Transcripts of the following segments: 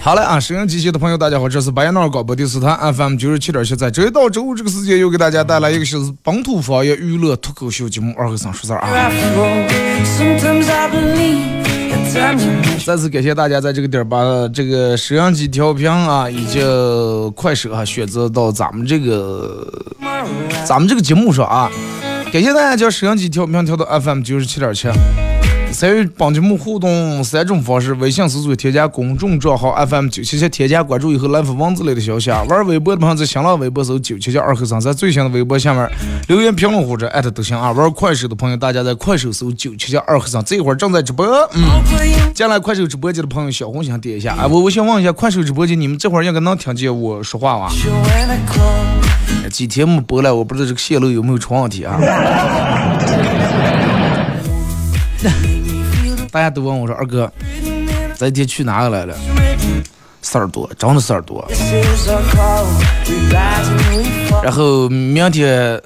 好嘞啊！收音机前的朋友，大家好，这是白彦淖尔广播电视台 FM 九十七点七，在周一到周五这个时间，又给大家带来一个小时本土方言娱乐脱口秀节目《二和三说事儿》啊！再次感谢大家在这个点儿把这个收音机调频啊，以及快手啊选择到咱们这个咱们这个节目上啊！感谢大家将收音机调频调到 FM 九十七点七。参与帮节目互动三种方式：微信搜索添加公众账号 FM 九七七，添加关注以后来发文字类的消息啊；玩微博的朋友在新浪微博搜九七七二和尚，在最新的微博下面留言评论或者艾特都行啊。玩快手的朋友，大家在快手搜九七七二和尚，这会儿正在直播。嗯，进来快手直播间的朋友，小红心点一下。哎，我我想问一下，快手直播间你们这会儿应该能听见我说话吧？几天没播了，我不知道这个线路有没有出问题啊？大家都问我说：“二哥，咱今天去哪个来了？事儿多，真的事儿多。然后明天，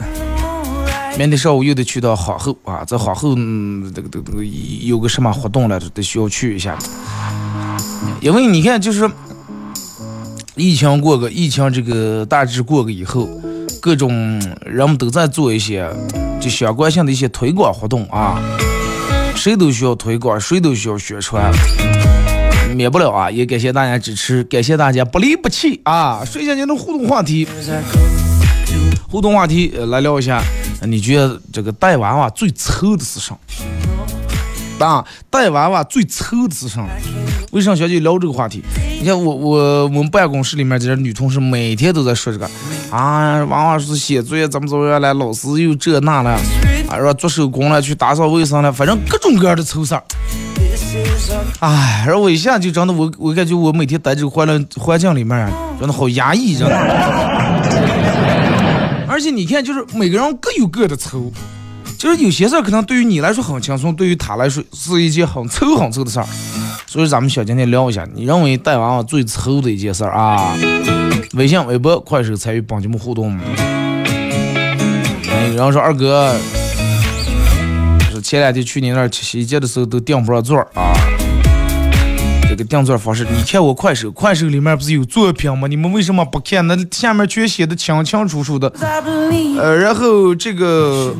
明天上午又得去到皇后啊，在皇后嗯这个这个有个什么活动来着，得需要去一下。因为你看，就是疫情过个，疫情这个大致过个以后，各种人们都在做一些就相关性的一些推广活动啊。”谁都需要推广，谁都需要宣传，免不了啊！也感谢大家支持，感谢大家不离不弃啊！说一下您的互动话题，互动话题来聊一下，你觉得这个带娃娃最愁的是啥？啊，带娃娃最愁的是啥？为啥想去聊这个话题？你看我我我们办公室里面这些女同事每天都在说这个啊，娃娃是写作业怎么怎么样了，老师又这那了。啊，说做手工了，去打扫卫生了，反正各种各样的愁事儿。哎，然后我一下就真的，我我感觉我每天待这个环境环境里面，真的好压抑，真的。而且你看，就是每个人各有各的愁，就是有些事儿可能对于你来说很轻松，对于他来说是一件很臭很臭的事儿。所以咱们小今天聊一下，你认为带娃娃最臭的一件事儿啊？微信、微博、快手参与帮节目互动。然后说二哥。是前两天去你那儿洗衣机的时候都订不上座啊！这个订座方式，你看我快手，快手里面不是有作品吗？你们为什么不看？那下面全写的清清楚楚的。呃，然后这个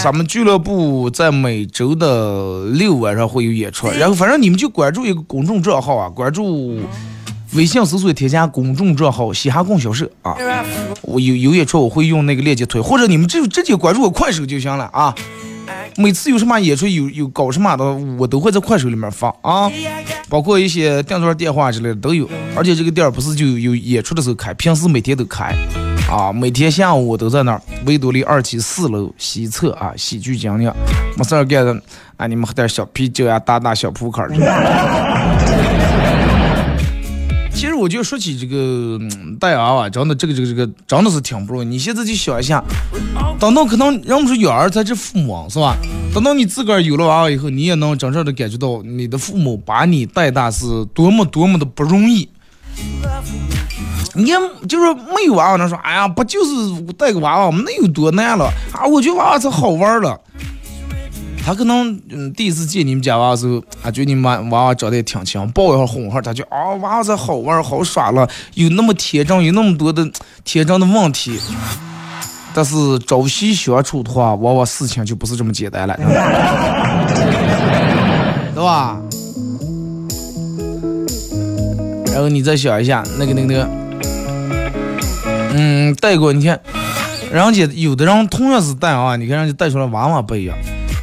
咱们俱乐部在每周的六晚上会有演出，然后反正你们就关注一个公众账号啊，关注微信搜索添加公众账号“嘻哈供销社”啊，我有有演出我会用那个链接推，或者你们就直接关注我快手就行了啊。每次有什么演出，有有搞什么的，我都会在快手里面发啊，包括一些订座电话之类的都有。而且这个店不是就有演出的时候开，平时每天都开啊，每天下午我都在那儿。维多利二期四楼西侧啊，喜剧精酿，没事儿干的，啊，你们喝点小啤酒呀，打打小扑克。我。我觉得说起这个带娃娃，真的这个这个这个真的是挺不容易。你现在就想一下，等到可能人们说养儿才是父母是吧？等到你自个儿有了娃娃以后，你也能真正的感觉到你的父母把你带大是多么多么的不容易。你就是没有娃娃，能说哎呀，不就是带个娃娃那有多难了啊？我觉得娃娃才好玩儿了。他可能嗯第一次见你们家娃的时候，啊，觉得你们娃娃长得也挺强，抱一下哄一下，他就啊娃娃才好玩好耍了，有那么天真，有那么多的天真的问题。但是朝夕相处的话，往往事情就不是这么简单了，对 吧？然后你再想一下，那个那个那个，嗯，带过你看，人家有的人同样是带啊，你看人家带出来娃娃不一样。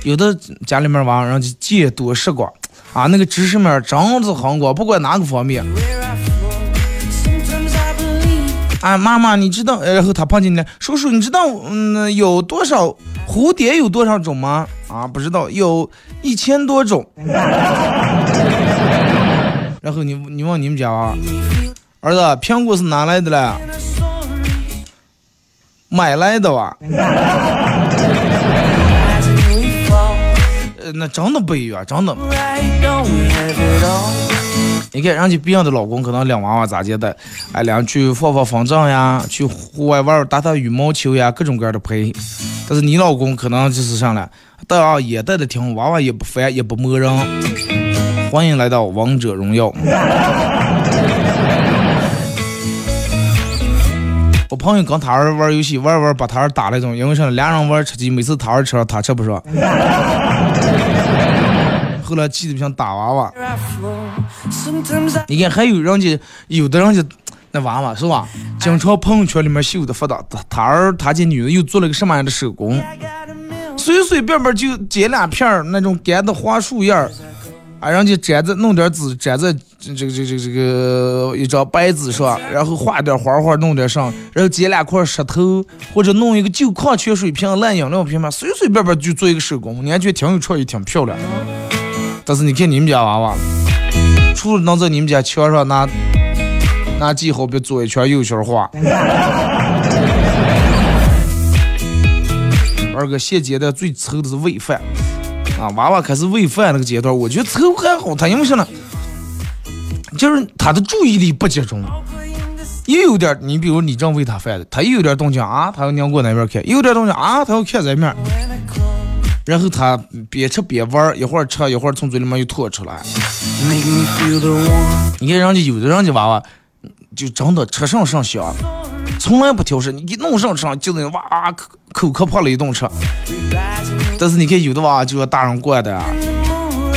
有的家里面娃，人家见多识广啊，那个知识面真是很广，不管哪个方面。啊，妈妈，你知道？然后他碰见你，叔叔，你知道嗯有多少蝴蝶有多少种吗？啊，不知道，有一千多种。然后你你问你们家娃，儿子，苹果是哪来的嘞？买来的吧。那真的不一样，真的。你看人家别人的老公可能领娃娃咋接的？哎，两去放放风筝呀，去户外玩打打羽毛球呀，各种各样的陪。但是你老公可能就是上来带娃也带的挺，娃娃也不烦也不磨人。欢迎来到王者荣耀。我朋友跟他儿玩游戏，玩玩把他儿打那种，因为啥？俩人玩吃鸡，每次他儿吃了，他吃不上。后来气得不像打娃娃。你看，还有人家，有的人家那娃娃是吧？经常朋友圈里面秀的发的，他儿他家女的又做了个什么样的手工？随随便便就剪两片那种干的花树叶儿。啊，人家粘在弄点纸，粘在这这个这个这个一张白纸上，然后画点花花，弄点上，然后捡两块石头，或者弄一个旧矿泉水瓶、烂饮料瓶嘛，随随便便就做一个手工，你还觉得挺有创意、挺漂亮。但是你看你们家娃娃，除了能在你们家墙上拿拿记号笔左一圈右一圈画，二哥现阶段最愁的是喂饭。啊，娃娃开始喂饭那个阶段，我觉得愁还好，他因为啥呢？就是他的注意力不集中，又有点，你比如你正喂他饭的，他又有点动静啊，他要拧过那边看，又有点动静啊，他要看这面，然后他边吃边玩，一会儿吃一会儿从嘴里面又吐出来。你看人家有的人家娃娃，就真的吃上上香，从来不挑食，你给弄上上就那哇口口可破了一顿吃。但是你看，有的娃就要大人惯的，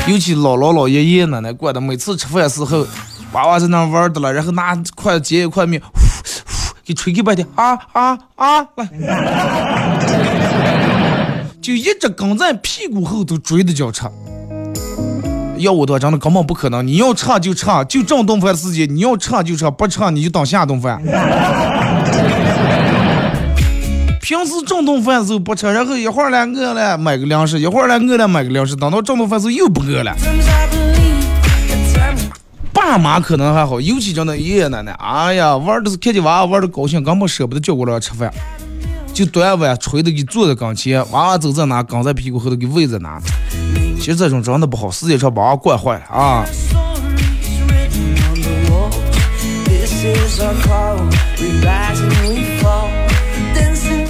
尤其姥姥姥爷爷奶奶惯的，每次吃饭时候，娃娃在那玩的了，然后拿筷子接一块面，呼呼给吹给半天，啊啊啊，来，就一直跟在屁股后头追着叫吃。要我的话，真的根本不可能。你要吃就吃，就这顿饭时间，你要吃就吃，不吃你就当下顿饭。平时正顿饭时候不吃，然后一会儿来饿了买个粮食，一会儿来饿了买个粮食，等到正顿饭时候又不饿了。爸妈可能还好，尤其真的爷爷奶奶，哎呀，玩的是看见娃娃玩的高兴，根本舍不得叫过来吃饭，就端碗吹的给坐在跟前，娃娃走在哪，跟在屁股后头给喂在哪。其实这种真的不好，时间长把娃惯坏了啊。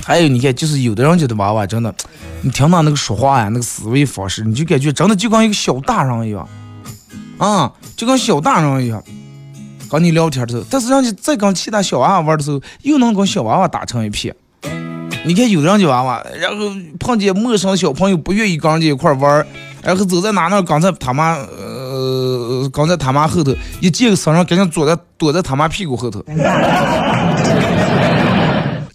还有你看，就是有的人家的娃娃真的，你听他那个说话呀，那个思维方式，你就感觉真的就跟一个小大人一样，啊，就跟小大人一样，跟你聊天的时候，但是人家在跟其他小娃娃玩的时候，又能跟小娃娃打成一片。你看有的人家娃娃，然后碰见陌生小朋友不愿意跟人家一块玩儿，然后走在哪那，刚才他妈，呃，刚在他妈后头，一见个生人，赶紧躲在躲在他妈屁股后头。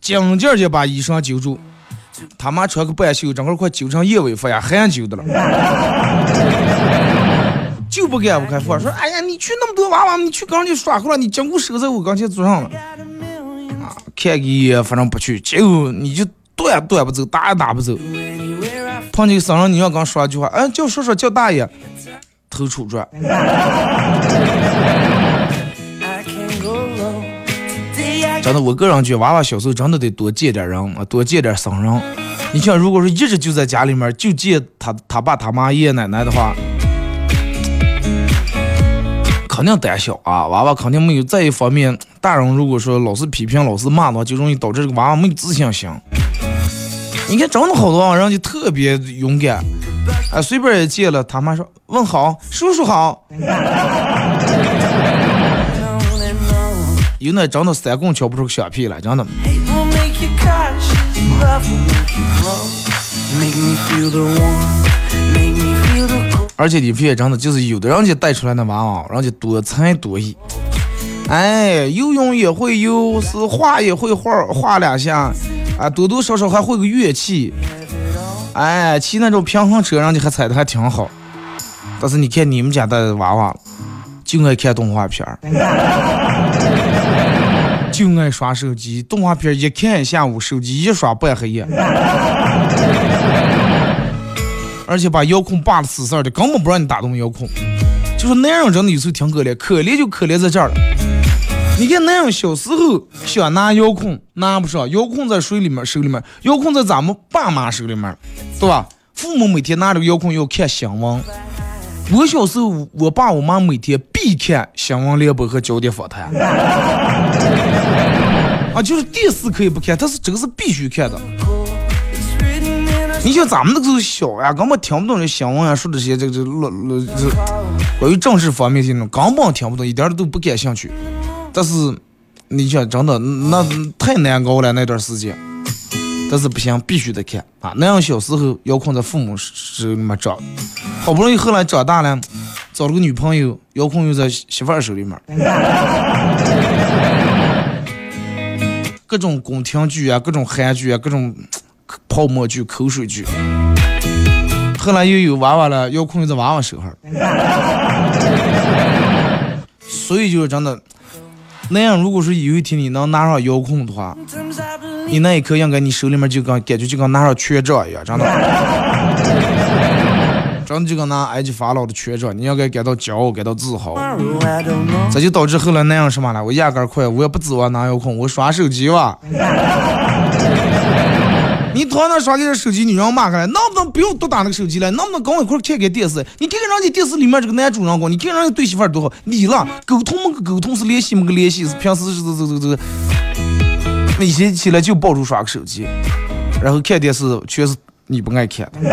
紧劲儿就把衣裳揪住，他妈穿个半袖，整个快揪成燕尾服呀，汗揪的了，就不敢不开放，说哎呀，你去那么多娃娃，你去跟人家耍过了，你经过手在我跟前坐上了，看个一眼，反正不去，结果你就断断不走，打也打不走，碰见生人你要刚说一句话，哎，叫叔叔叫大爷，头杵转。真的，我个人觉得娃娃小时候真的得多见点人啊，多见点生人。你像如果说一直就在家里面就见他他爸他妈爷爷奶奶的话，肯定胆小啊，娃娃肯定没有。再一方面，大人如果说老是批评、老是骂的话，就容易导致这个娃娃没有自信心。你看，真的好多人就特别勇敢，啊，随便一见了，他妈说问好，叔叔好。有那真的三棍敲不出个响屁来，真的。而且你发现真的就是有的人家带出来的娃娃，人家多才多艺，哎，游泳也会游，是画也会画，画两下，啊，多多少少还会个乐器，哎，骑那种平衡车，人家还踩的还挺好。但是你看你们家的娃娃，就爱看动画片儿。就爱刷手机，动画片一看一下午，手机一刷半黑夜，而且把遥控拔的死死的，根本不让你打动遥控。就是男人真的有时候挺可怜，可怜就可怜在这儿了。你看男人小时候想拿遥控拿不上，遥控在水里面手里面，遥控在咱们爸妈手里面，对吧？父母每天拿着遥控要看新闻。我小时候，我爸我妈每天必看新闻联播和焦点访谈。啊，就是电视可以不看，但是这个是必须看的。你像咱们那个时候小呀，根本听不懂这新闻啊，说这些这这乱乱这关于政治方面的那种，根本听不懂，一点都不感兴趣。但是你想，真的那太难熬了那段时间。但是不行，必须得看啊！那样小时候遥控在父母手里面长，好不容易后来长大了，找了个女朋友，遥控又在媳妇儿手里面。各种宫廷剧啊，各种韩剧啊，各种泡沫剧、口水剧。后来又有娃娃了，遥控又在娃娃手上。所以就是真的，那样如果说有一天你能拿上遥控的话。你那一刻应该你手里面就跟感觉就跟拿上权杖一样，真的，真的就跟拿埃及法老的权杖，你应该感到骄傲，感到自豪。这就导致后来那样什么了？我压根儿快，我也不指望拿遥控，我刷手机吧。你突然刷这手机，你让我骂开来，能不能不要多打那个手机了？能不能跟我一块看看电视？你看看人家电视里面这个男主人公，你看人家对媳妇多好。你了，沟通么个沟通，是联系么个联系，是平时是这这这这。一起起来就抱住耍个手机，然后看电视全是你不爱看的。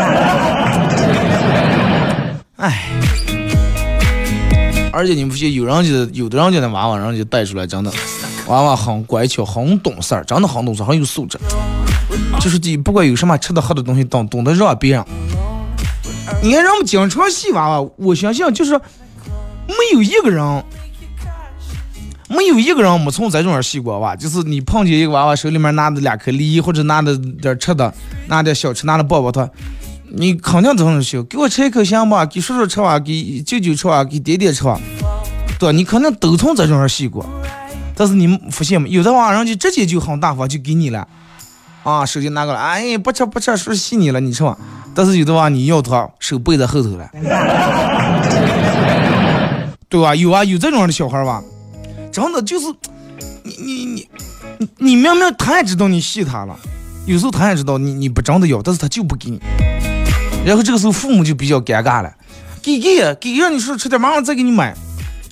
哎，而且你们发现有人家有的人家的娃娃，人家带出来真的，娃娃很乖巧，很懂事儿，真的很懂事，很有素质。就是你不管有什么吃的喝的东西，懂懂得让别人。你看人们经常戏娃娃，我相信就是没有一个人。没有一个人没从这种洗过娃，就是你碰见一个娃娃手里面拿着两颗梨，或者拿着点吃的，拿点小吃，拿着抱抱他，你肯定都是笑，给我吃一口行吧，给叔叔吃吧，给舅舅吃吧，给爹爹吃吧，对你肯定都从这种洗过。但是你们发现没？有的娃人就直接就很大方，就给你了，啊，手机拿过来，哎，不吃不吃，叔叔洗你了，你吃吧。但是有的话你要他，手背在后头了，对吧？有啊，有这种的小孩吧。真的就是，你你你你你明明他也知道你戏他了，有时候他也知道你你不真的要，但是他就不给你。然后这个时候父母就比较尴尬了，给给给让你说吃点，马上再给你买，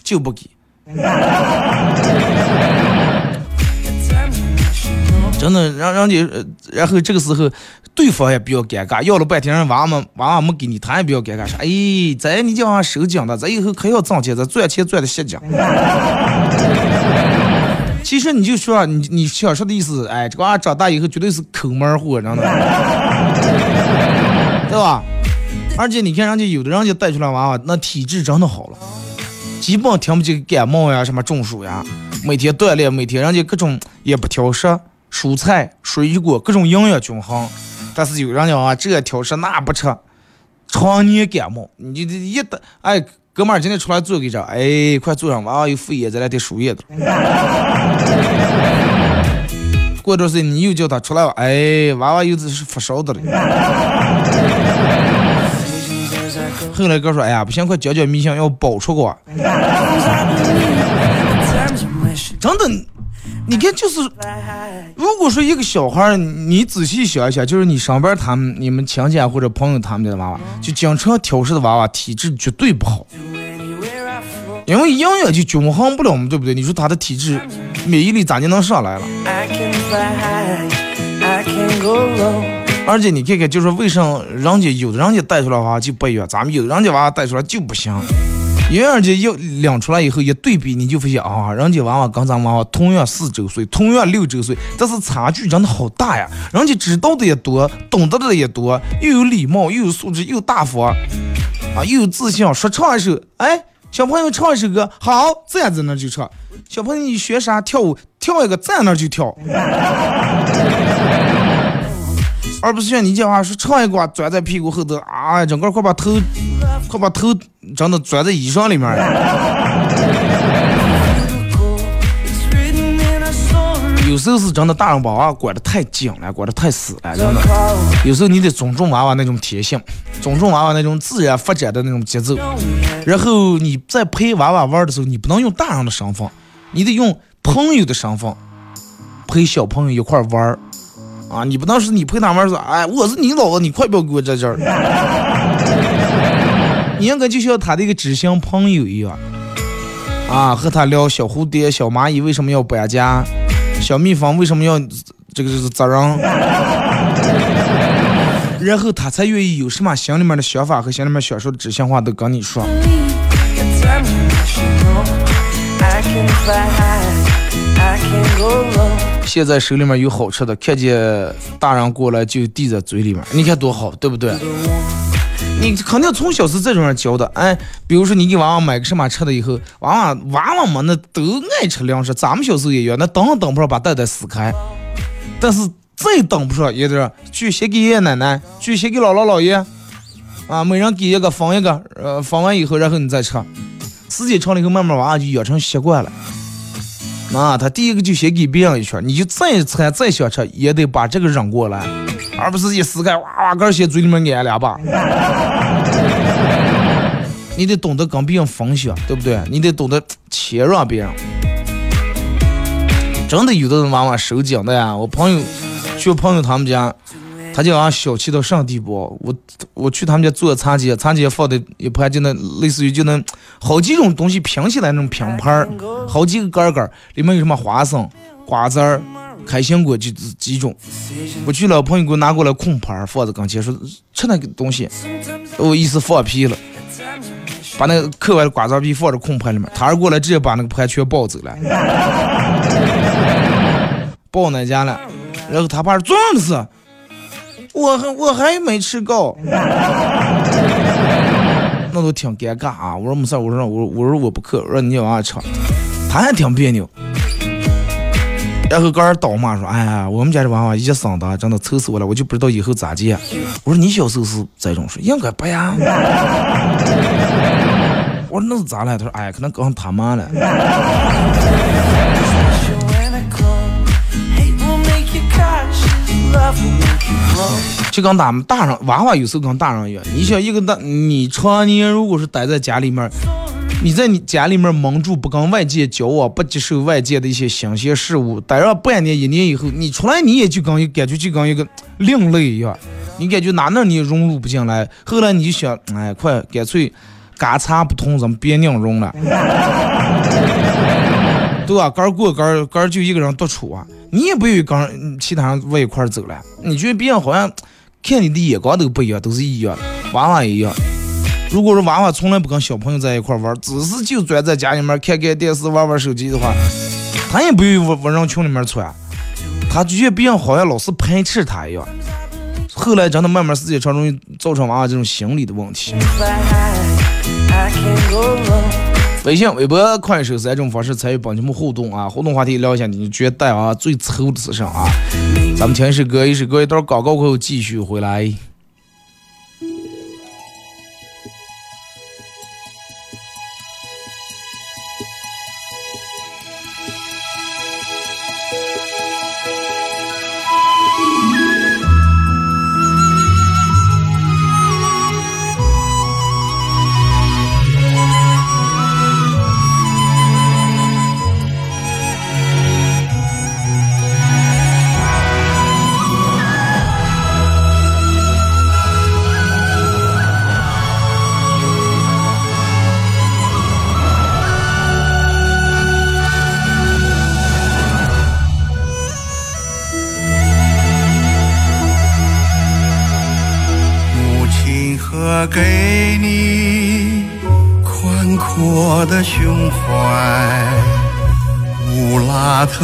就不给。真的让让你，然后这个时候对方也比较尴尬，要了半天人娃娃娃娃没给你，他也比较尴尬，说哎，咱你就往收紧的，咱以后可要挣钱，咱赚钱赚的吸紧。其实你就说你你想说的意思，哎，这个娃长大以后绝对是抠门货，真的，对吧？而且你看人家有的人家带出来娃娃，那体质真的好了，基本听不见感冒呀，什么中暑呀，每天锻炼，每天人家各种也不挑食，蔬菜水果各种营养均衡。但是有人讲啊，这挑食那不吃，常年感冒，你这一打哎。哥们儿今天出来做一张，哎，快坐上，娃娃有肺炎，咱俩得输液的。过段时间你又叫他出来，哎，娃娃又是发烧的了。后来哥说，哎呀，不行，快教教迷信，要保出个。真的，你看，就是如果说一个小孩儿，你仔细想一想，就是你上班他们、你们亲戚或者朋友他们家的娃娃，就经常挑食的娃娃，体质绝对不好，因为营养就均衡不了嘛，对不对？你说他的体质免疫力咋就能上来了？而且你看看，就是为什么人家有的人家带出来娃娃就不一样，咱们有的人家娃娃带出来就不行。因为人家要领出来以后一对比，你就发现啊，人家娃娃跟咱娃娃同样四周岁，同样六周岁，但是差距真的好大呀！人家知道的也多，懂得的也多，又有礼貌，又有素质，又大方，啊，又有自信。说唱一首，哎，小朋友唱一首歌，好，站在那就唱。小朋友你学啥？跳舞，跳一个站那就跳。而不是像你讲话说唱一个钻在屁股后头啊，整个快把头，快把头真的钻在衣裳里面。有时候是真的，大人把娃管得太紧了，管得太死了，真的。有时候你得尊重娃娃那种天性，尊重娃娃那种自然发展的那种节奏。然后你在陪娃娃玩的时候，你不能用大人的身份，你得用朋友的身份陪小朋友一块玩儿。啊，你不能是你陪他玩说，哎，我是你老子，你快不要给我在这儿。你应该就像他的一个知心朋友一样，啊，和他聊小蝴蝶、小蚂蚁为什么要搬家，小蜜蜂为什么要这个是责任，然后他才愿意有什么心里面的想法和心里面想说的知心话都跟你说。现在手里面有好吃的，看见大人过来就递在嘴里面，你看多好，对不对？你肯定从小是这种人教的，哎，比如说你给娃娃买个什么吃的以后，娃娃娃娃们那都爱吃零食，咱们小时候也一样，那等等不上把袋袋撕开，但是再等不上也得去先给爷爷奶奶，去先给姥姥姥爷，啊，每人给一个分一个，呃，分完以后然后你再吃，时间长了以后慢慢娃娃就养成习惯了。啊，他第一个就先给别人一圈，你就再馋再想吃，也得把这个扔过来，而不是一撕开哇哇个先嘴里面挨两把。你得懂得跟别人分享，对不对？你得懂得谦让别人。真的有的人往往手紧的呀，我朋友去朋友他们家。他就俺小气到什么地步？我我去他们家做餐巾，餐巾放的一盘就那类似于就那好几种东西拼起来那种拼盘，好几个杆杆，里面有什么花生、瓜子儿、开心果，就几种。我去了，朋友给我拿过来空盘放在跟前，说吃那个东西，我意思放屁了，把那个嗑完的瓜子皮放在空盘里面，他儿过来直接把那个盘全抱走了，抱那家了，然后他爸装的是。我还我还没吃够，那都挺尴尬啊！我说没事，我说我我说我不渴，我说你往下吃，他还挺别扭。然后刚儿倒骂说：“哎呀，我们家这娃娃一生的，真的愁死我了，我就不知道以后咋接。”我说：“你小时候是这种说？应该不呀。”我说：“那是咋了？”他说：“哎，可能刚他妈了。”就跟咱们大人娃娃有时候跟大人一样，你想一个大，你常年如果是待在家里面，你在你家里面蒙住，不跟外界交往，不接受外界的一些新鲜事物，待上半年一年以后，你出来你也就跟感觉就跟一个另类一样，你感觉哪哪你也融入不进来。后来你就想，哎，快干脆干茶不同，咱们别拧融了。对啊，儿过儿儿就一个人独处啊，你也不愿意跟其他人往一块走了。你觉得别人好像看你的眼光都不一样，都是一样，娃娃一样。如果说娃娃从来不跟小朋友在一块玩，只是就钻在家里面看看电视、玩玩手机的话，他也不愿意往往人群里面窜，他就觉得别人好像老是排斥他一样。后来真的慢慢时间长，容易造成娃娃这种心理的问题。微信、微博、快手三种方式参与帮节目互动啊！互动话题聊一下，你觉得啊最丑的是啥啊？咱们听一首歌，一首歌一段广告过后继续回来。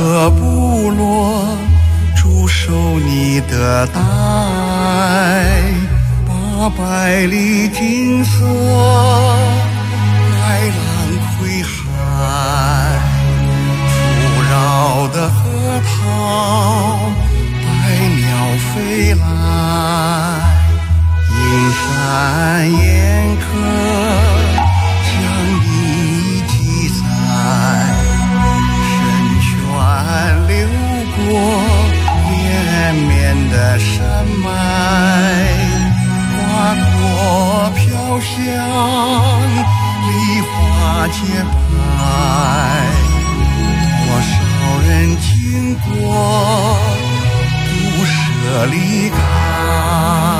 和部落驻守你的大爱，八百里金色海浪挥海，富饶的河套，节拍，多少人听过不舍离开。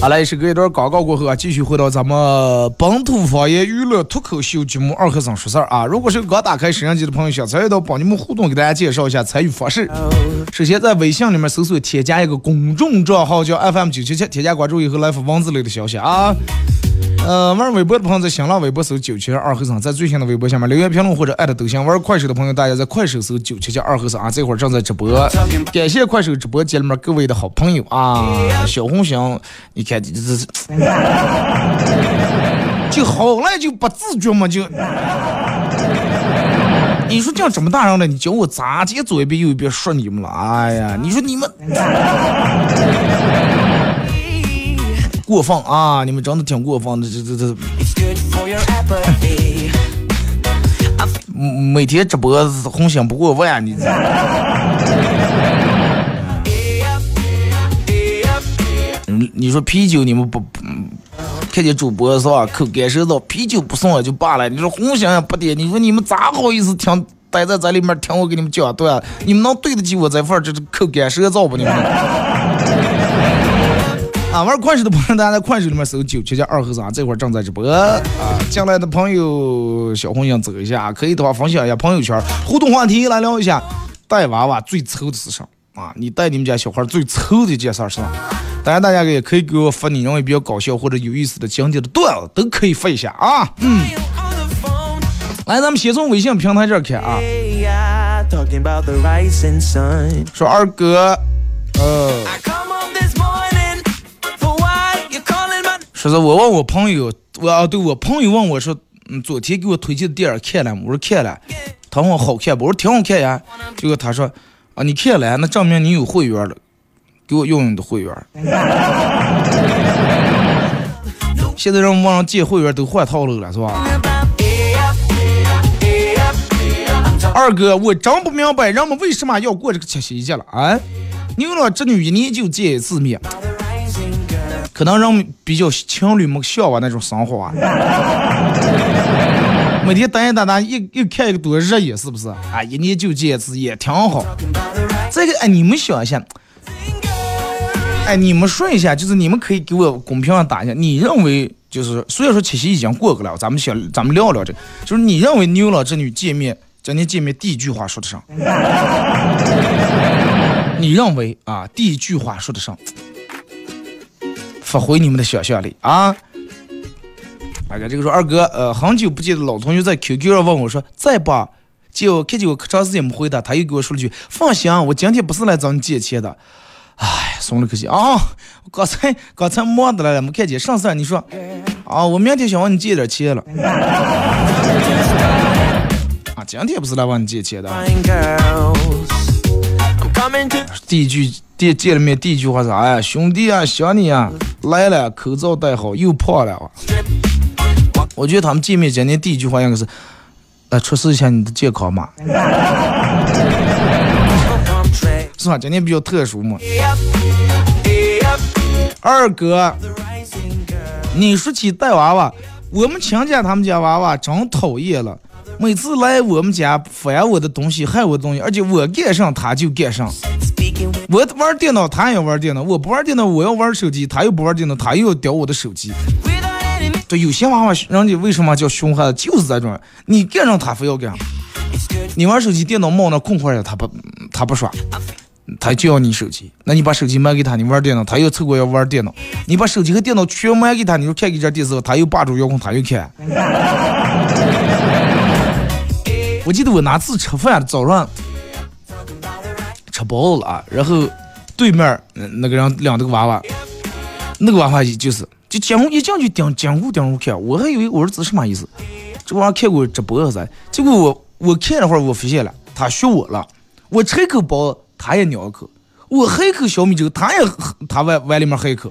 好嘞，是隔一段广告过后啊，继续回到咱们本土方言娱乐脱口秀节目《二和尚说事儿》啊。如果是刚打开摄像机的朋友，想参与到帮你们互动，给大家介绍一下参与方式。首先在微信里面搜索添加一个公众账号叫 FM 九七七，添加关注以后来发文字类的消息啊。呃，玩微博的朋友在新浪微博搜九七二和尚，在最新的微博下面留言评论或者艾特都行。玩快手的朋友，大家在快手搜九七七二和尚啊，这会儿正在直播。感谢快手直播间里面各位的好朋友啊，小红心，你看这这这，就好了就不自觉嘛就。你说这样这么大人了，你教我咋接左一遍右一遍说你们了？哎呀，你说你们。过分啊！你们真的挺过分的，这这这，每天直播红心不过万，你。你说啤酒你们不不看见主播是吧？口干舌燥，啤酒不送也就罢了。你说红心也不点，你说你们咋好意思听待在这里面听我给你们讲对啊？你们能对得起我这份这口干舌燥不？你们？啊，玩快手的朋友，大家在快手里面搜九七加二和尚，这会儿正在直播啊。进来的朋友，小红心走一下，可以的话分享一下朋友圈，互动话题来聊一下，带娃娃最愁的是啥啊？你带你们家小孩最愁的一件事是啥？当然，大家也可以给我发你认为比较搞笑或者有意思的经典的段子，都可以发一下啊。嗯，来，咱们先从微信平台这儿看啊。说二哥，呃。说是我问我朋友，我啊对我朋友问我说，嗯，昨天给我推荐的电影看了吗？我说看了，他问我好看不？我说挺好看呀。结果他说，啊你看了，那证明你有会员了，给我用用你的会员。现在人网上借会员都换套路了，是吧？二哥，我真不明白人们为什么要过这个七夕节了啊？牛郎织女一年就见一次面。可能人比较情侣们向往那种生活啊，每天等一等，等一一看一个多热也是不是？啊，一年就见一次也挺好。这个哎，你们想一下，哎，你们说一下，就是你们可以给我公屏上打一下，你认为就是虽然说七夕已经过去了，咱们想咱们聊聊这个，就是你认为牛郎织女见面今天见面第一句话说的啥？你认为啊，第一句话说的啥？发挥你们的想象力啊！大哥，这个说二哥，呃，很久不见的老同学在 QQ 上问我说，在不？结果看见我可长时间没回答，他又给我说了句：“放心，我今天不是来找你借钱的。”哎，松了口气啊！刚才刚才忙的来了，没看见。上次你说啊，我明天想问你借点钱了。啊，今天不是来问你借钱的。第一句。见见了面第一句话是啥呀？兄弟啊，想你啊，来了，口罩戴好，又胖了。我觉得他们见面今天第一句话应该是，来出示一下你的健康码，是吧？今天比较特殊嘛。二哥，你说起带娃娃，我们亲家他们家娃娃真讨厌了，每次来我们家翻我的东西，害我的东西，而且我干上他就干上。我玩电脑，他也玩电脑；我不玩电脑，我要玩手机，他又不玩电脑，他又要叼我的手机。对，有些娃娃，人家为什么叫熊孩子，就是这种，你干上他非要干。你玩手机，电脑冒那空块了，他不，他不耍，他就要你手机。那你把手机卖给他，你玩电脑，他又凑过要玩电脑。你把手机和电脑全卖给他，你说看一这电视，他又霸住遥控，他又看。我记得我哪次吃饭早上。吃饱了啊，然后对面那个人领这个娃娃，那个娃娃就是就监控一进去盯监控盯着我看，我还以为我儿子什么意思？这玩意儿看过直播啥？结果我我看了会儿，我发现了他学我了。我吃一口包子，他也咬一口；我喝一口小米粥，他也他碗碗里面喝一口。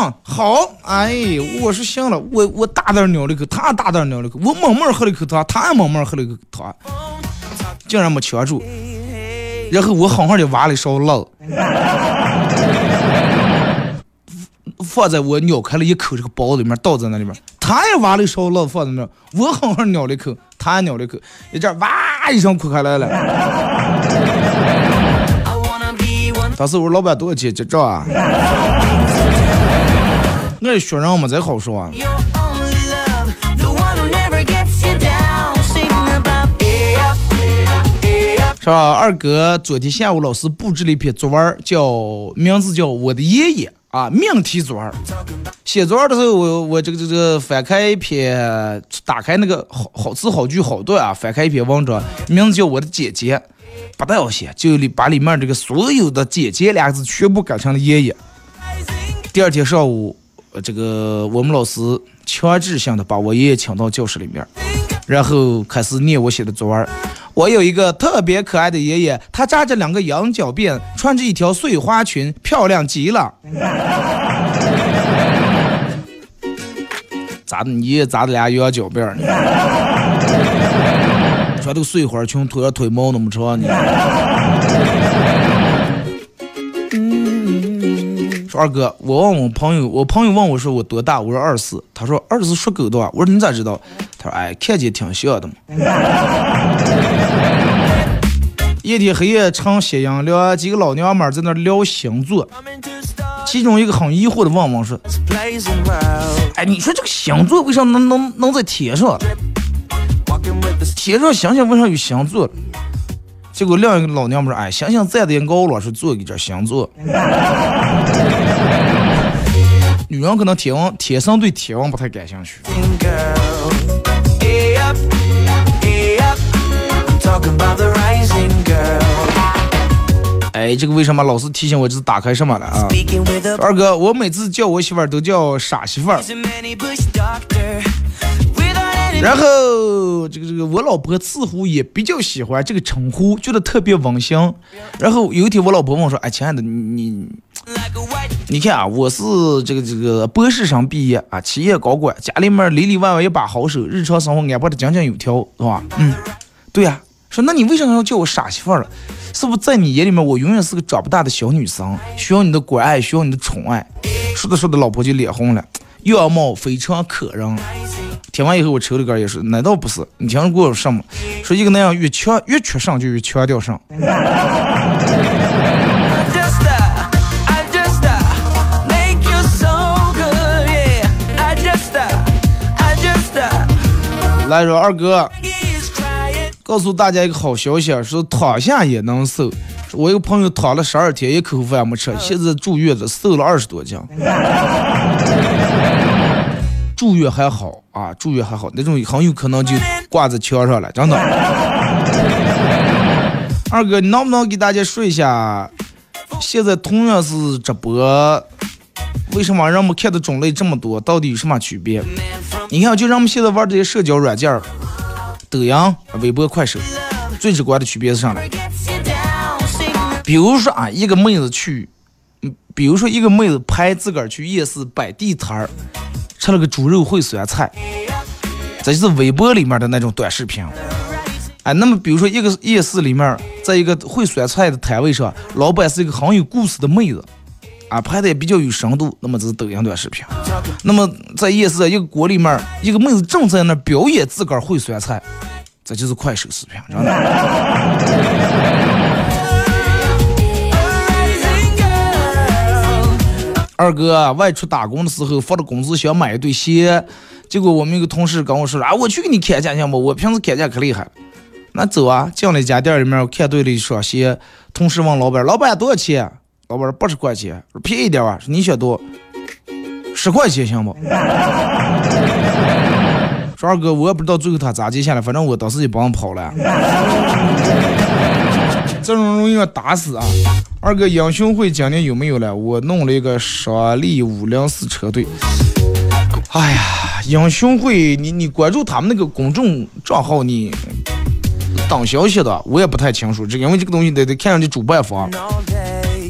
嗯，好，哎，我是行了，我我大胆咬了一口，他大胆咬了一口，我慢慢喝了一口汤，他也慢慢喝了一口汤，竟然没呛住。然后我狠狠的挖了一勺辣，放在我咬开了一口这个包子里面，倒在那里面。他也挖了一勺辣放在那，我狠狠咬了一口，他也咬了一口，一阵哇一声哭开来了。当时我说老板多少钱结账啊？我学人嘛，再好说啊。是吧？二哥昨天下午老师布置了一篇作文，叫名字叫我的爷爷啊，命题作文。写作文的时候，我我这个这个翻开一篇，打开那个好好词好句好段啊，翻开一篇文章，名字叫我的姐姐，不大要写，就里把里面这个所有的姐姐两个字全部改成了爷爷。第二天上午，这个我们老师强制性的把我爷爷请到教室里面，然后开始念我写的作文。我有一个特别可爱的爷爷，他扎着两个羊角辫，穿着一条碎花裙，漂亮极了。咋的？你爷爷扎的俩羊角辫呢？穿个碎花裙，腿上腿毛那么长呢？二哥，我问我朋友，我朋友问我说我多大？我说二十四。他说二十四属狗的。我说你咋知道？他说哎，看见挺像的嘛。夜天黑夜唱斜阳聊，几个老娘们在那聊星座。其中一个很疑惑的问我说：“哎，你说这个星座为啥能能能在天上？天上星星为啥有星座？”结果另一个老娘们说：“哎，星星站的也高了，是做一点星座。”女人可能天王天生对天王不太感兴趣。哎，这个为什么老是提醒我这是打开什么了啊？二哥，我每次叫我媳妇儿都叫傻媳妇儿。然后这个这个我老婆似乎也比较喜欢这个称呼，觉得特别温馨。然后有一天我老婆问我说：“哎，亲爱的，你你看啊，我是这个这个博士生毕业啊，企业高管，家里面里里外外一把好手，日常生活安排的井井有条，是吧？嗯，对呀。说那你为什么要叫我傻媳妇儿了？是不是在你眼里面我永远是个长不大的小女生，需要你的关爱，需要你的宠爱？说着说着，老婆就脸红了，样貌非常可人。听完以后，我抽了根也是，那倒不是。你听过什么？说一个男人越强越缺肾，就越强调肾。来说二哥。告诉大家一个好消息，说躺下也能瘦。我一个朋友躺了十二天，一口饭没吃，现在住院子，瘦了二十多斤。住院还好啊，住院还好，那种很有可能就挂在墙上了，真的。二哥，你能不能给大家说一下，现在同样是直播，为什么人们看的种类这么多？到底有什么区别？你看，就咱们现在玩这些社交软件。抖音、微博、快手，最直观的区别是啥呢？比如说啊，一个妹子去，嗯，比如说一个妹子拍自个儿去夜市摆地摊儿，吃了个猪肉烩酸菜，这就是微博里面的那种短视频。哎，那么比如说一个夜市里面，在一个烩酸菜的摊位上，老板是一个很有故事的妹子。啊，拍的也比较有深度，那么这是抖音短视频。那么在夜市一个锅里面，一个妹子正在那表演自个儿烩酸菜，这就是快手视频，真的？二哥外出打工的时候，发了工资想买一对鞋，结果我们一个同事跟我说啊，我去给你砍价行不？我平时砍价可厉害了。那走啊，进了一家店里面，看对了一双鞋，同事问老板，老板多少钱？老板说八十块钱，说便宜点吧。说你选多，十块钱行不？说二哥，我也不知道最后他咋接下来，反正我当时就帮跑了。这种容易要打死啊！二哥，英雄会今年有没有了？我弄了一个双力五零四车队。哎呀，英雄会，你你关注他们那个公众账号，你等消息的，我也不太清楚，这因为这个东西得得看上去主办方，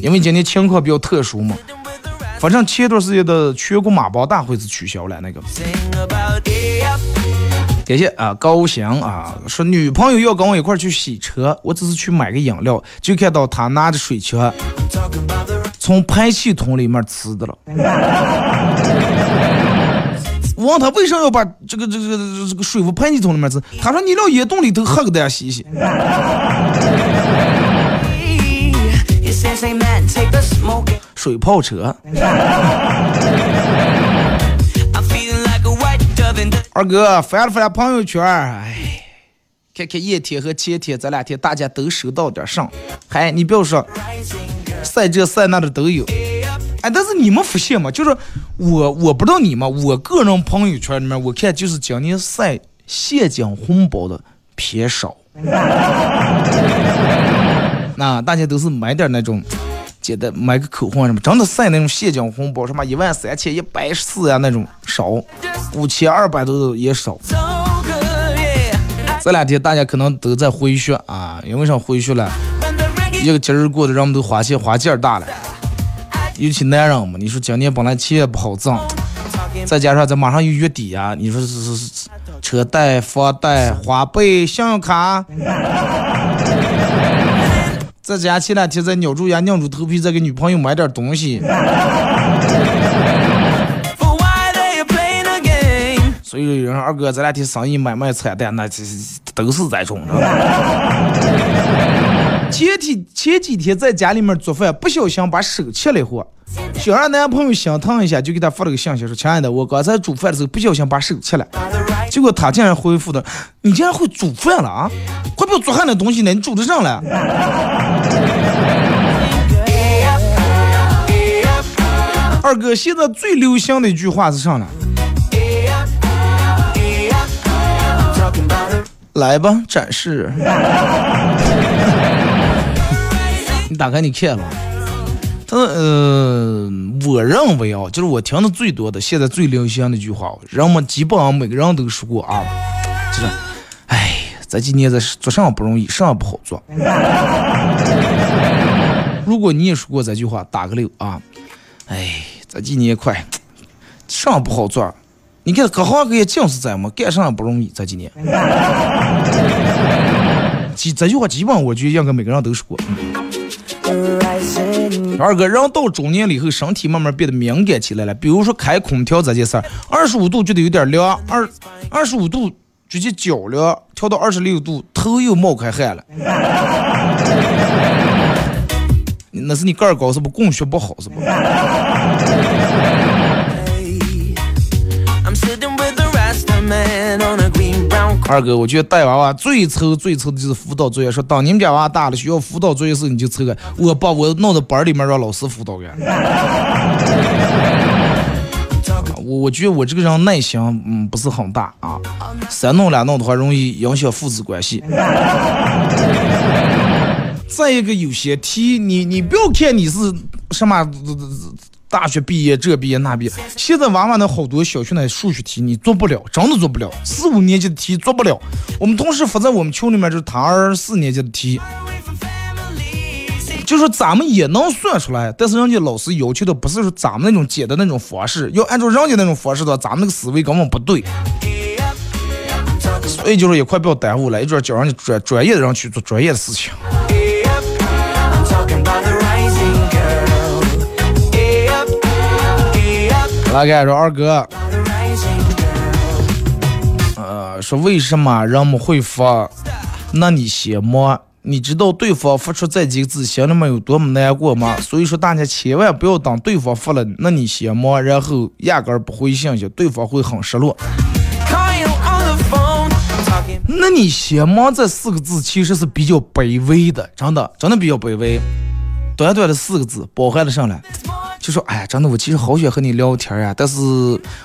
因为今天情况比较特殊嘛。反正前段时间的全国马帮大会是取消了那个。感谢啊，高翔啊，说女朋友要跟我一块去洗车，我只是去买个饮料，就看到她拿着水枪从排气筒里面呲的了。我问他为啥要把这个这个这个水从排气筒里面呲？他说你到烟洞里头喝个蛋洗洗。水泡车。二哥翻了翻朋友圈，哎，看看夜天和前天这两天大家都收到点啥？嗨，你不要说，晒这晒那的都有。哎，但是你们发现吗？就是我我不知道你们，我个人朋友圈里面我看就是今年晒现金红包的偏少。那大家都是买点那种。简单买个口红什么，真的晒那种现金红包，什么一万三千、一百四呀那种少，五千二百多也少。这两天大家可能都在回血啊，因为啥回血了？一个节日过的，人们都花钱花劲儿大了，尤其男人嘛。你说今年本来钱也不好挣，再加上这马上又月底啊，你说是是是车贷、房贷、花呗、信用卡。在家前两天在扭住牙、硬住头皮，再给女朋友买点东西。所以有人说二哥这两天生意买卖惨淡，那这都是这种。前天前几天在家里面做饭，不小心把手切了一会，想让男朋友心疼一下，就给他发了个信息说：“亲爱的，我刚才煮饭的时候不小心把手切了。”结果他竟然回复的：“你竟然会煮饭了啊？快不会煮饭的东西呢？你煮得上了？” 二哥，现在最流行的一句话是啥呢？来吧，展示。你打开你看了？他呃，我认为啊，就是我听的最多的，现在最流行的一句话，人们基本上每个人都说过啊，就是，哎，这几年在做啥不容易，啥不好做。如果你也说过这句话，打个六啊。哎，这几年快，啥不好做。你看各行各业尽是这样嘛，干啥不容易。这 几年，基这句话基本我觉得应该每个人都说过。二哥，人到中年了以后，身体慢慢变得敏感起来了。比如说开空调这件事儿，二十五度觉得有点凉，二二十五度直接脚凉，调到二十六度头又冒开汗了。那是你个儿高是不？供血不好是不？二哥，我觉得带娃娃最愁最愁的就是辅导作业。说当你们家娃大了需要辅导作业时，你就抽个，我把我弄到班里面让老师辅导个。我我觉得我这个人耐心嗯不是很大啊，三弄两弄的话容易影响父子关系。再一个有些题，你你不要看你是什么。大学毕业，这毕业那毕业，现在娃娃那好多小学那数学题你做不了，真的做不了。四五年级的题做不了。我们同事发在我们群里面，就是他二四年级的题，就说咱们也能算出来，但是人家老师要求的不是说咱们那种解的那种方式，要按照人家那种方式的，咱们那个思维根本不对。所以就是一块不要耽误了，一准叫人家专专业的人去做专业的事情。来看说二哥，呃，说为什么人们会发？那你先忙，你知道对方发出这几个字心里面有多么难过吗？所以说大家千万不要等对方发了，那你先忙，然后压根儿不回信息，对方会很失落。那你先忙这四个字其实是比较卑微的，真的，真的比较卑微。短短的四个字，包含了上来。就说，哎呀，真的，我其实好想和你聊天呀，但是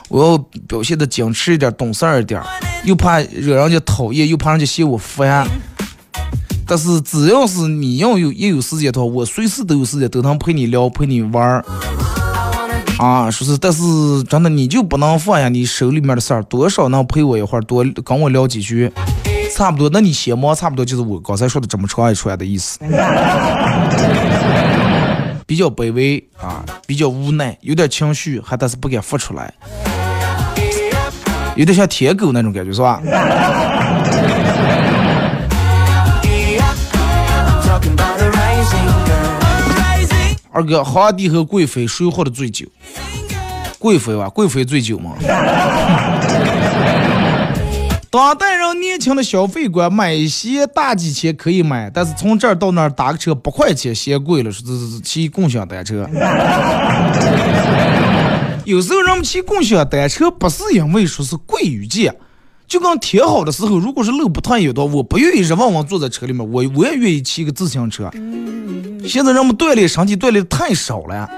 我要表现的矜持一点，懂事儿一点，又怕惹人家讨厌，又怕人家嫌我烦。但是只要是你要有一有时间的话，我随时都有时间，都能陪你聊，陪你玩儿。啊，说是，但是真的你就不能放下你手里面的事儿，多少能陪我一会儿，多跟我聊几句，差不多。那你先忙，差不多就是我刚才说的这么长一串的意思。比较卑微啊，比较无奈，有点情绪，还但是不敢发出来，有点像舔狗那种感觉，是吧？二哥，皇帝和贵妃谁喝的最久？贵妃吧，贵妃醉酒嘛。当代人年轻的消费观，买鞋大几千可以买，但是从这儿到那儿打个车八块钱嫌贵了，说是骑共享单车。有时候人们骑共享单车不是因为说是贵与贱，就跟天好的时候，如果是路不太有的，我不愿意热望望坐在车里面，我我也愿意骑个自行车。现在人们锻炼身体锻炼的太少了。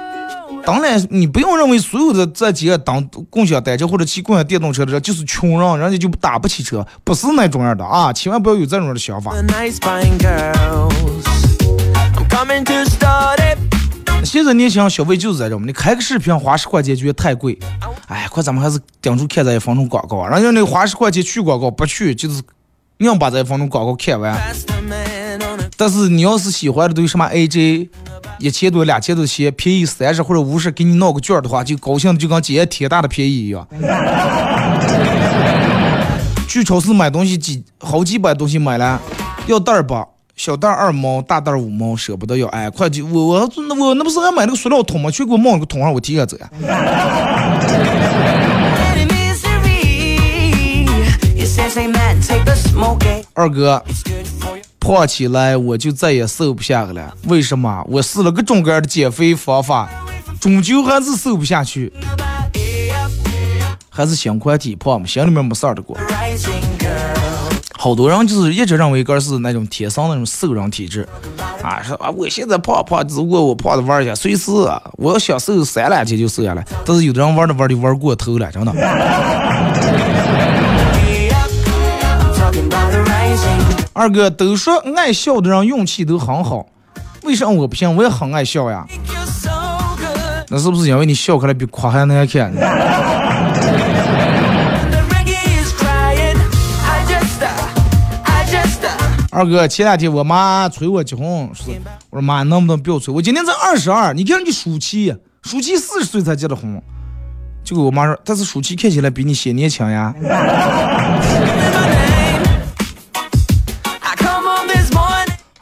当然，你不用认为所有的这几个当共享单车或者骑共享电动车的人就是穷人，人家就打不起车，不是那种样的啊！千万不要有这种的想法。现在年轻人消费就是这种，你开个视频花十块钱觉得太贵，哎，快咱们还是顶住看这一分钟广告，人家那花十块钱去广告不去，就是硬把这一分钟广告看完。但是你要是喜欢的都什么 AJ。一千多、两千多钱，便宜三十或者五十，给你闹个券的话，就高兴的就跟捡天大的便宜一样。去超市买东西几好几百东西买了，要袋儿吧，小袋二毛，大袋五毛，舍不得要。哎，快去！我我那我那不是还买那个塑料桶吗？去给我冒个桶上，我提下走呀。二哥。胖起来我就再也瘦不下了，为什么？我试了各种各样的减肥方法，终究还是瘦不下去，还是心宽体胖嘛，心里面没事儿的过。好多人就是一直认为个是那种天生那种瘦人体质，啊，说啊我现在胖胖，如果我胖的玩一下，随时我要想瘦三两天就瘦下来，但是有的人玩的玩就玩过头了，真的。二哥都说爱笑的人运气都很好，为啥我不行？我也很爱笑呀。那是不是因为你笑起来比哭还难看？二哥，前两天我妈催我结婚，说我说妈能不能不要催？我今年才二十二，你看你舒淇，舒淇四十岁才结的婚，就跟我妈说，但是舒淇看起来比你显年轻呀。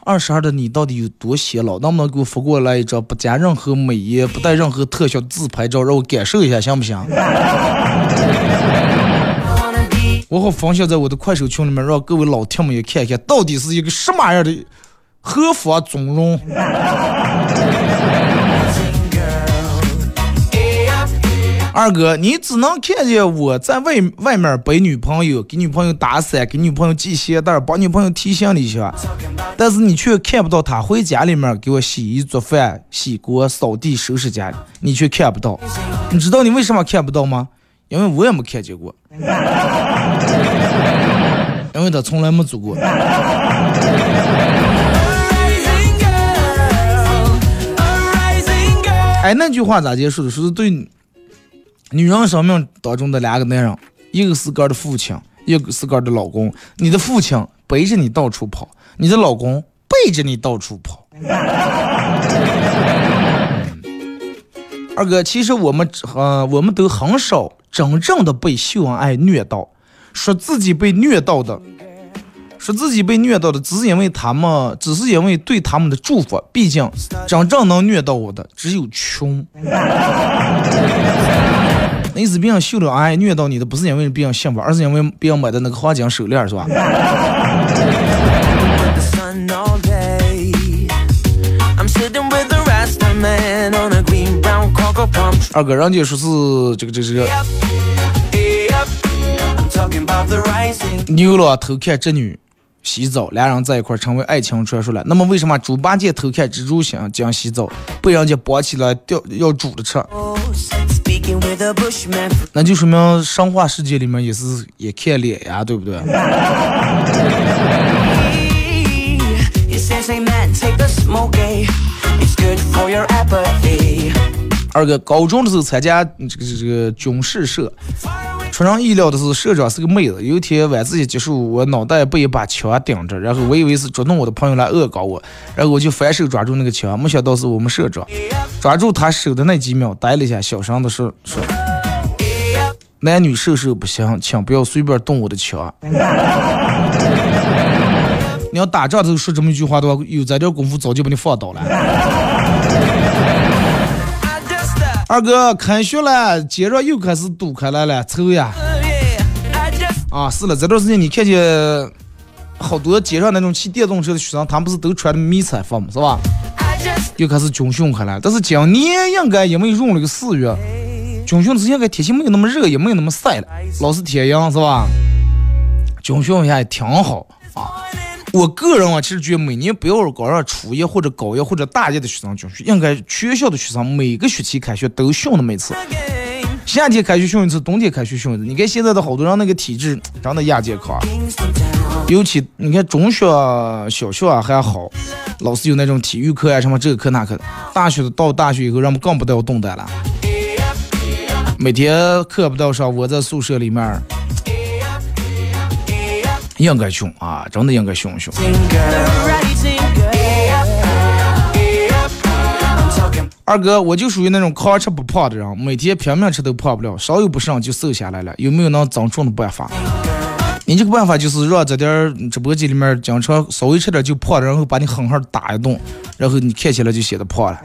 二十二的你到底有多显老？能不能给我发过来一张不加任何美颜、不带任何特效的自拍照，让我感受一下，行不行？我好分享在我的快手群里面，让各位老铁们也看一看，到底是一个什么样的何方尊容。二哥，你只能看见我在外外面背女朋友，给女朋友打伞，给女朋友系鞋带，帮女朋友提行李箱，但是你却看不到她回家里面给我洗衣做饭、洗锅、扫地、收拾家里，你却看不到。你知道你为什么看不到吗？因为我也没看见过，因为他从来没做过。哎，那句话咋结束的？说是对。女人生命当中的两个男人，一个是自个的父亲，一个是自个的老公。你的父亲背着你到处跑，你的老公背着你到处跑。二哥，其实我们呃，我们都很少真正的被秀恩爱虐到，说自己被虐到的，说自己被虐到的，只是因为他们，只是因为对他们的祝福。毕竟真正能虐到我的，只有穷。那意思别人秀了哎，虐到你的不是因为别人幸福，而是因为别人买的那个黄金手链，是吧？二哥，人家说是这个这个牛郎偷看织女洗澡，两人在一块成为爱情传说了。那么为什么猪八戒偷看蜘蛛精精洗澡，被人家绑起来吊要煮着吃？那就说明神话世界里面也是也看脸呀，对不对？二哥高中的时候参加这个这个军事社，出人意料的是社长是个妹子。有一天晚自习结束，我脑袋被一把枪顶着，然后我以为是捉弄我的朋友来恶搞我，然后我就反手抓住那个枪，没想到是我们社长。抓住他手的那几秒，呆了一下，小声的说说：“男女授受不亲，请不要随便动我的枪。”你要打仗的时候说这么一句话的话，有这点功夫早就把你放倒了。二哥，开学了，街上又开始堵开来了，臭呀！啊，是了，这段时间你看见好多街上那种骑电动车的学生，他们不是都穿的迷彩服吗？是吧？又开始军训开了，但是今年应该因为闰了个四月，军训之前应该天气没有那么热，也没有那么晒了，老是天阳，是吧？军训一下也挺好啊。我个人啊，其实觉得每年不要搞让初一或者高一或者大一的学生军训，应该全校的学生每个学期开学都训那么一次。夏天开学训一次，冬天开学训一次。你看现在的好多人那个体质真的亚健康，尤其你看中学、小学啊还好，老师有那种体育课啊什么这个课那课。大学的到大学以后，人们更不得要动弹了，每天课不到上，窝在宿舍里面。应该凶啊，真的应该凶凶。二哥，我就属于那种狂吃不胖的人，每天拼命吃都胖不了，稍有不慎就瘦下来了。有没有能增重的办法？你这个办法就是让在点直播间里面经常稍微吃点就胖，然后把你狠狠打一顿，然后你看起来就显得胖了。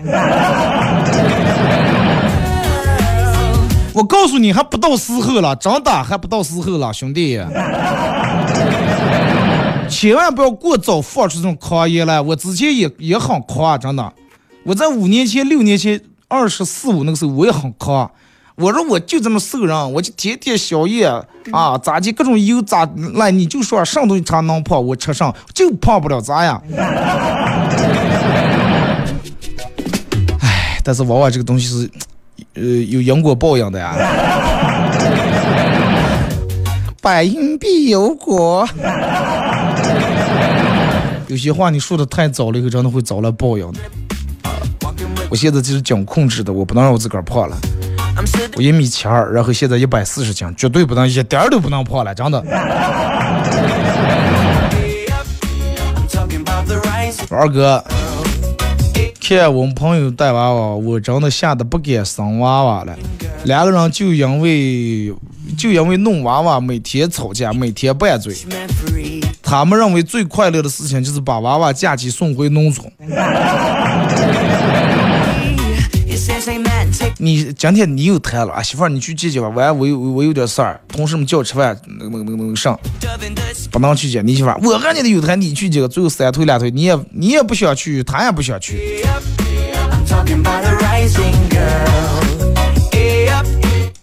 我告诉你，还不到时候了，真的还不到时候了，兄弟。千万不要过早放出这种狂言来。我之前也也很狂，真的。我在五年前、六年前二十四五那个时候，我也很狂。我说我就这么瘦人，我就天天宵夜啊，咋的各种油咋来，你就说什么东西才能胖，我吃上就胖不了咋呀？哎，但是往往这个东西是，呃，有因果报应的呀。百因必有果。有些话你说的太早了，以后真的会遭来报应的。我现在就是讲控制的，我不能让我自个儿胖了。我一米七二，然后现在一百四十斤，绝对不能一点儿都不能胖了，真的。二哥，看我们朋友带娃娃，我真的吓得不敢生娃娃了。两个人就因为就因为弄娃娃，每天吵架，每天拌嘴。他们认为最快乐的事情就是把娃娃假期送回农村。你今天你又谈了啊，媳妇儿，你去接接吧。完，我有我有点事儿，同事们叫我吃饭，那个那个那个上，不能去接。你媳妇儿，我和你的有谈，你去接，最后三推两推，你也你也不想去，他也不想去。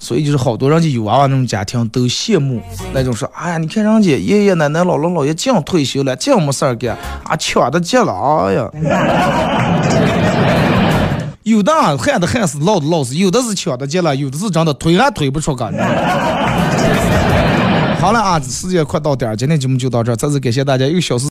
所以就是好多人家有娃娃那种家庭都羡慕那种说，哎呀，你看人家爷爷奶奶、姥姥姥爷这样退休了，这样没事儿干，啊，抢的急了，哎呀，有的旱的旱死，涝的涝死，有的是抢的急了，有的是真的推还推不出个。好了啊，时间快到点儿，今天节目就到这儿，再次感谢大家一个小时。